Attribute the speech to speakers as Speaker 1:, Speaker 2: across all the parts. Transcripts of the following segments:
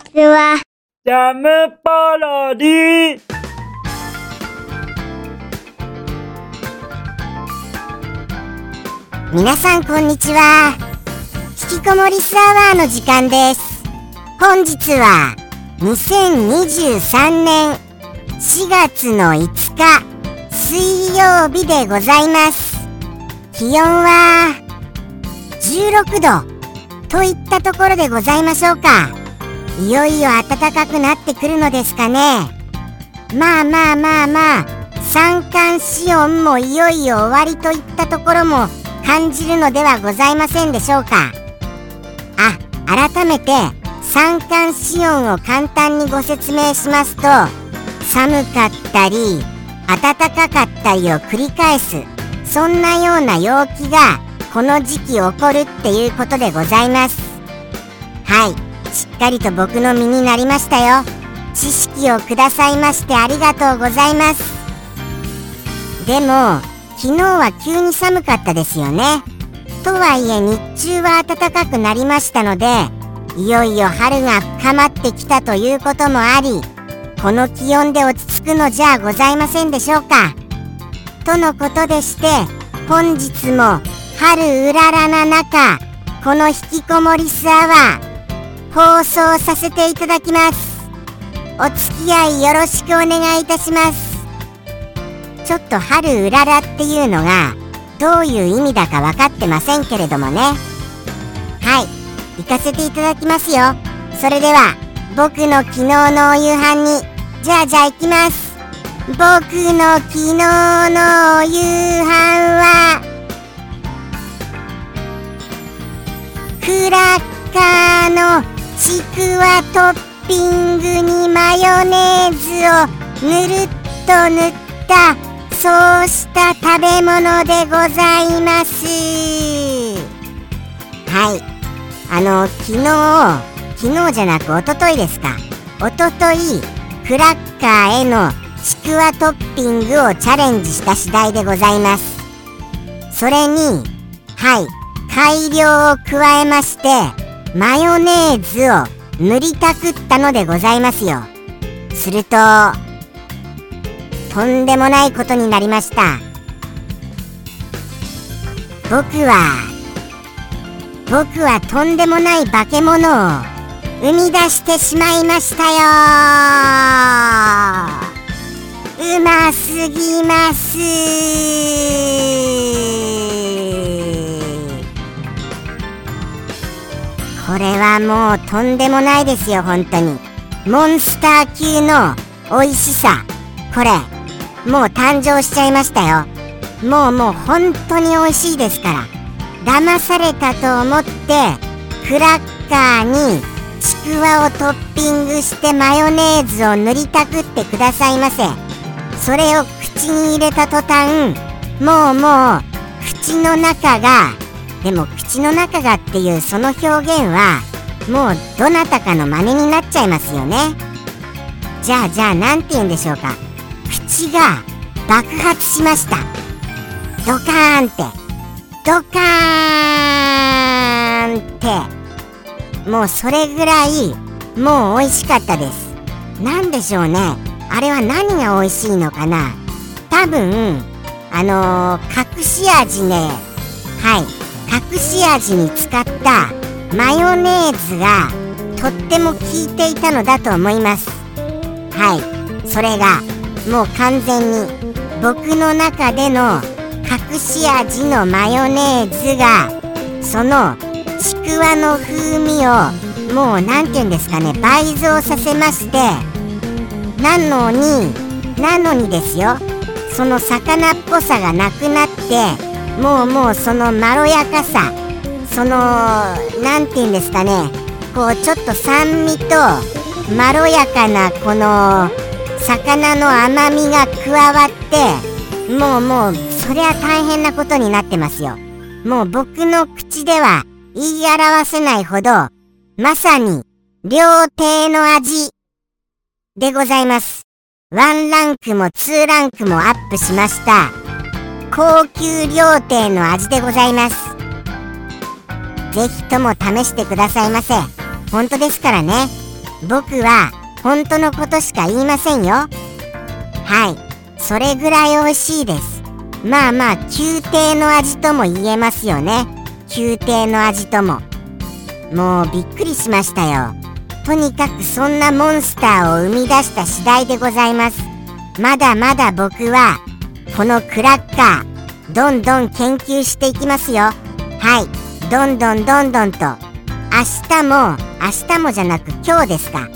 Speaker 1: ちは。
Speaker 2: ジャムパロディ
Speaker 3: 皆さんこんにちは。引きこもりスアワーの時間です。本日は2023年4月の5日水曜日でございます。気温は16度といったところでございましょうかいよいよ暖かくなってくるのですかね。まあまあまあまあ三寒四温もいよいよ終わりといったところも感じるのではございませんでしょうか。あ改めて三寒四温を簡単にご説明しますと寒かったり暖かかったりを繰り返すそんなような陽気がこの時期起こるっていうことでございます。はい。しっかりと僕の身になりましたよ。知識をくださいましてありがとうございます。でも昨日は急に寒かったですよね。とはいえ日中は暖かくなりましたのでいよいよ春が深まってきたということもありこの気温で落ち着くのじゃございませんでしょうか。とのことでして本日も春うららな中この引きこもりスアワー放送させていただきます。お付き合いよろしくお願いいたします。ちょっと春うららっていうのがどういう意味だか分かってませんけれどもね。はい。行かせていただきますよ。それでは僕の昨日のお夕飯にじゃあじゃあ行きます。僕の昨日のお夕飯はクラッカーのちくわトッピングにマヨネーズをぬるっと塗ったそうした食べ物でございます。はい。あの昨日昨日じゃなくおとといですか。おとといクラッカーへのちくわトッピングをチャレンジした次第でございます。それにはい。改良を加えましてマヨネーズを塗りたくったのでございますよ。するととんでもないことになりました。僕は僕はとんでもない化け物を生み出してしまいましたよ。うますぎます。これはもうとんでもないですよ本当に。モンスター級の美味しさ。これもう誕生しちゃいましたよ。もうもう本当に美味しいですから。騙されたと思ってクラッカーにちくわをトッピングしてマヨネーズを塗りたくってくださいませ。それを口に入れた途端もうもう口の中がでも口の中がっていうその表現はもうどなたかの真似になっちゃいますよね。じゃあじゃあ何て言うんでしょうか。口が爆発しました。ドカーンって。ドカーンって。もうそれぐらいもう美味しかったです。何でしょうね。あれは何が美味しいのかな。多分あのー、隠し味ねはい。隠し味に使ったマヨネーズがとっても効いていたのだと思います。はい。それがもう完全に僕の中での隠し味のマヨネーズがそのちくわの風味をもう何て言うんですかね倍増させましてなのになのにですよ。その魚っぽさがなくなってもうもうそのまろやかさその何て言うんですかね。こうちょっと酸味とまろやかなこの魚の甘みが加わってもうもうそりゃ大変なことになってますよ。もう僕の口では言い表せないほどまさに料亭の味でございます。ワンランクもツーランクもアップしました。高級料亭の味でございます。ぜひとも試してくださいませ。本当ですからね。僕は本当のことしか言いませんよ。はい。それぐらい美味しいです。まあまあ宮廷の味とも言えますよね。宮廷の味とも。もうびっくりしましたよ。とにかくそんなモンスターを生み出した次第でございます。まだまだ僕はこのクラッカーどんどん研究していきますよ。はい。どんどんどんどんと。明日も明日もじゃなく今日ですか。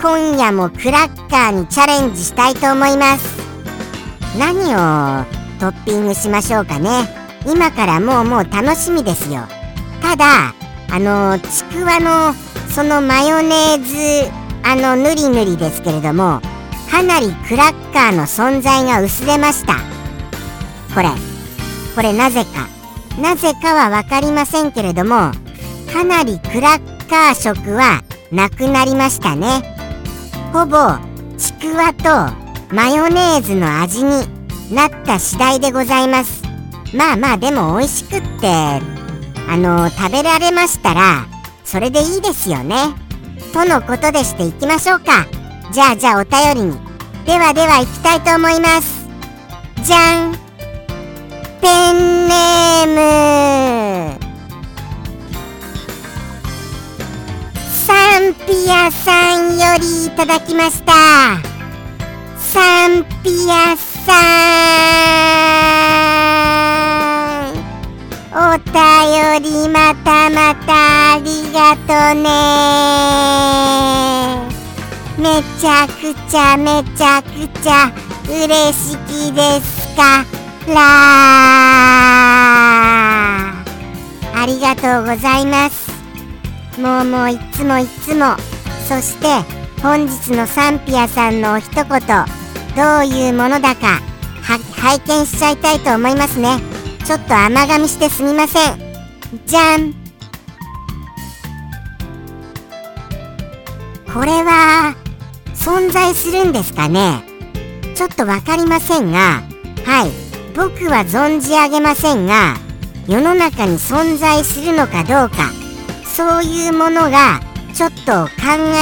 Speaker 3: 今夜もクラッカーにチャレンジしたいと思います。何をトッピングしましょうかね。今からもうもう楽しみですよ。ただあのちくわのそのマヨネーズあのぬりぬりですけれどもかなりクラッカーの存在が薄れました。これ。これなぜか。なぜかは分かりませんけれどもかなりクラッカー色はなくなりましたね。ほぼちくわとマヨネーズの味になった次第でございます。まあまあでも美味しくってあの食べられましたらそれでいいですよね。とのことでしていきましょうか。じゃあじゃあお便りに。ではでは行きたいと思います。じゃん。ペンネーム。サンピアさんよりいただきました。サンピアさん。お便りまたまたありがとね。めちゃくちゃめちゃくちゃ嬉しきですか。らありがとうございます。もうもういつもいつも。そして本日のサンピアさんのお一言。どういうものだか拝見しちゃいたいと思いますね。ちょっと甘噛みしてすみません。じゃん。これは存在するんですかね？ちょっとわかりませんが。はい。僕は存じ上げませんが世の中に存在するのかどうかそういうものがちょっと考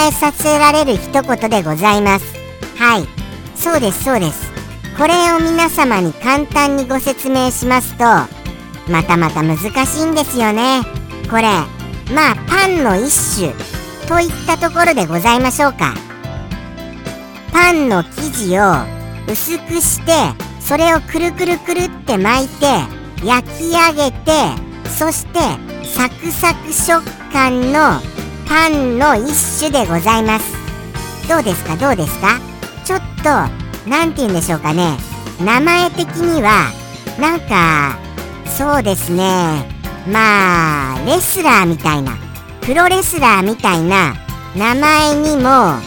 Speaker 3: えさせられる一言でございます。はい。そうですそうです。これを皆様に簡単にご説明しますとまたまた難しいんですよね。これまあパンの一種といったところでございましょうか。パンの生地を薄くしてそれをくるくるくるって巻いて焼き上げてそしてサクサク食感のパンの一種でございます。どうですか？どうですか？ちょっと何て言うんでしょうかね。名前的にはなんかそうですね。まあレスラーみたいなプロレスラーみたいな名前にも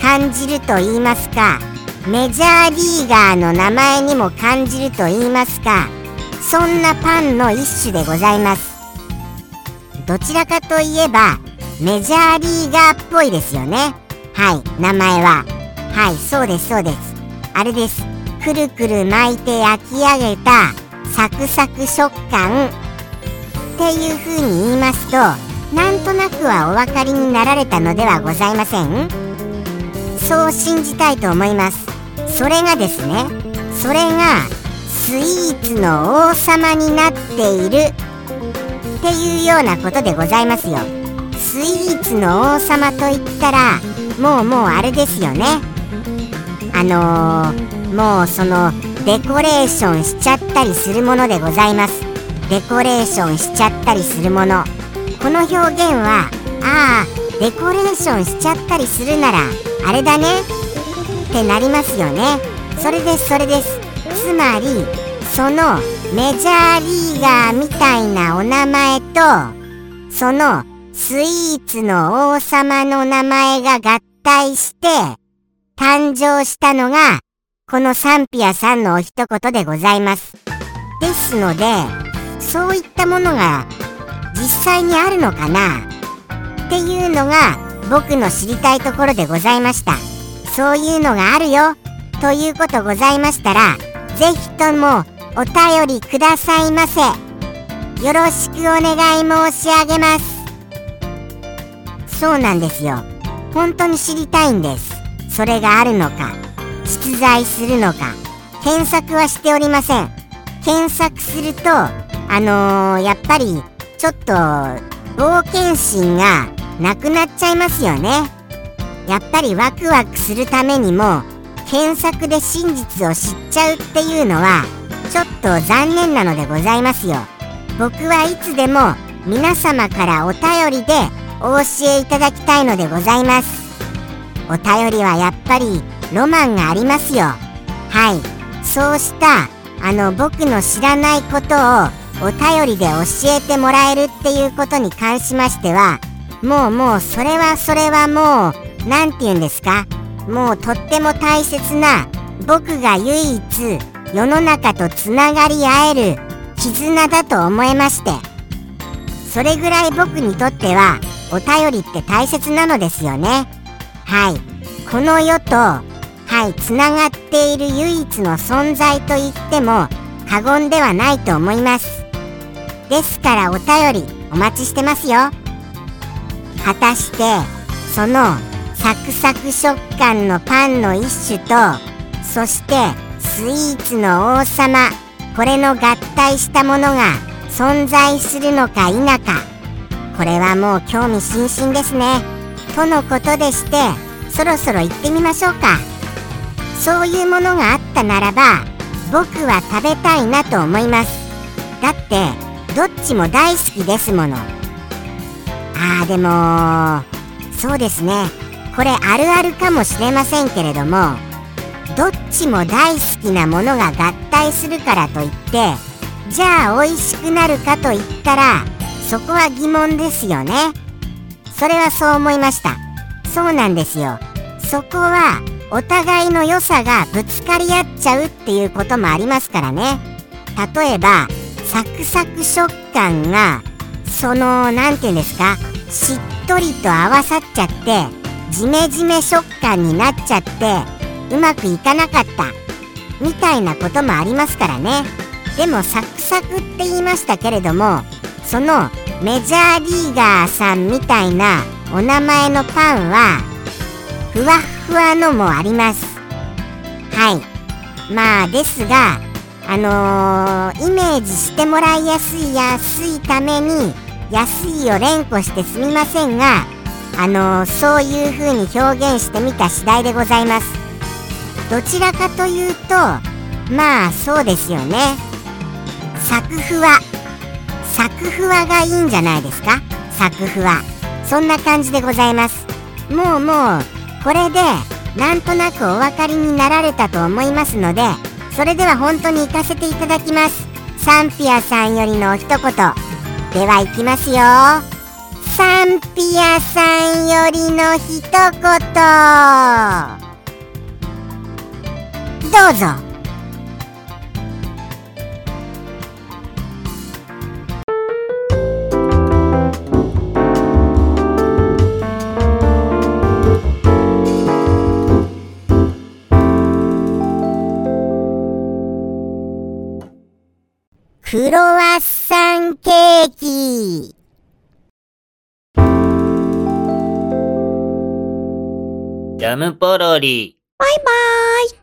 Speaker 3: 感じると言いますか。メジャーリーガーの名前にも感じると言いますかそんなパンの一種でございます。どちらかといえばメジャーリーガーっぽいですよね。はい名前は。はいそうですそうです。あれです。くるくる巻いて焼き上げたサクサク食感。っていう風に言いますとなんとなくはお分かりになられたのではございません？そう信じたいと思います。それがですねそれがスイーツの王様になっているっていうようなことでございますよ。スイーツの王様といったらもうもうあれですよね。あのー、もうそのデコレーションしちゃったりするものでございます。デコレーションしちゃったりするもの。この表現はああデコレーションしちゃったりするならあれだね。ってなりますよね。それですそれです。つまりそのメジャーリーガーみたいなお名前とそのスイーツの王様の名前が合体して誕生したのがこのサンピアさんのお一言でございます。ですのでそういったものが実際にあるのかな？っていうのが僕の知りたいところでございました。そういうのがあるよ。ということございましたらぜひともお便りくださいませ。よろしくお願い申し上げます。そうなんですよ。本当に知りたいんです。それがあるのか実在するのか検索はしておりません。検索するとあのー、やっぱりちょっと冒険心がなくなっちゃいますよね。やっぱりワクワクするためにも検索で真実を知っちゃうっていうのはちょっと残念なのでございますよ。僕はいつでも皆様からお便りでお教えいただきたいのでございます。お便りはやっぱりロマンがありますよ。はい。そうしたあの僕の知らないことをお便りで教えてもらえるっていうことに関しましてはもうもうそれはそれはもう何て言うんですか？もうとっても大切な僕が唯一世の中とつながり合える絆だと思いまして。それぐらい僕にとってはお便りって大切なのですよね。はい。この世とはいつながっている唯一の存在と言っても過言ではないと思います。ですからお便りお待ちしてますよ。果たしてそのサクサク食感のパンの一種とそしてスイーツの王様。これの合体したものが存在するのか否か。これはもう興味津々ですね。とのことでしてそろそろ行ってみましょうか。そういうものがあったならば僕は食べたいなと思います。だってどっちも大好きですもの。あーでもそうですね。これあるあるかもしれませんけれどもどっちも大好きなものが合体するからといってじゃあ美味しくなるかといったらそこは疑問ですよね。それはそう思いました。そうなんですよ。そこはお互いの良さがぶつかり合っちゃうっていうこともありますからね。例えばサクサク食感がその何て言うんですかしっとりと合わさっちゃってジメジメ食感になっちゃってうまくいかなかった。みたいなこともありますからね。でもサクサクって言いましたけれどもそのメジャーリーガーさんみたいなお名前のパンはふわっふわのもあります。はい。まあですがあのー、イメージしてもらいやすい安いために安いを連呼してすみませんがあのー、そういう風に表現してみた次第でございます。どちらかというとまあそうですよね。サクふわサクふわがいいんじゃないですか？サクふわそんな感じでございます。もうもうこれでなんとなくお分かりになられたと思いますのでそれでは本当に行かせていただきます。サンピアさんよりの一言。では行きますよ。サンピアさんよりの一言。どうぞ。クロワッサンケーキ。
Speaker 2: ジャムポロリ。
Speaker 3: バイバーイ。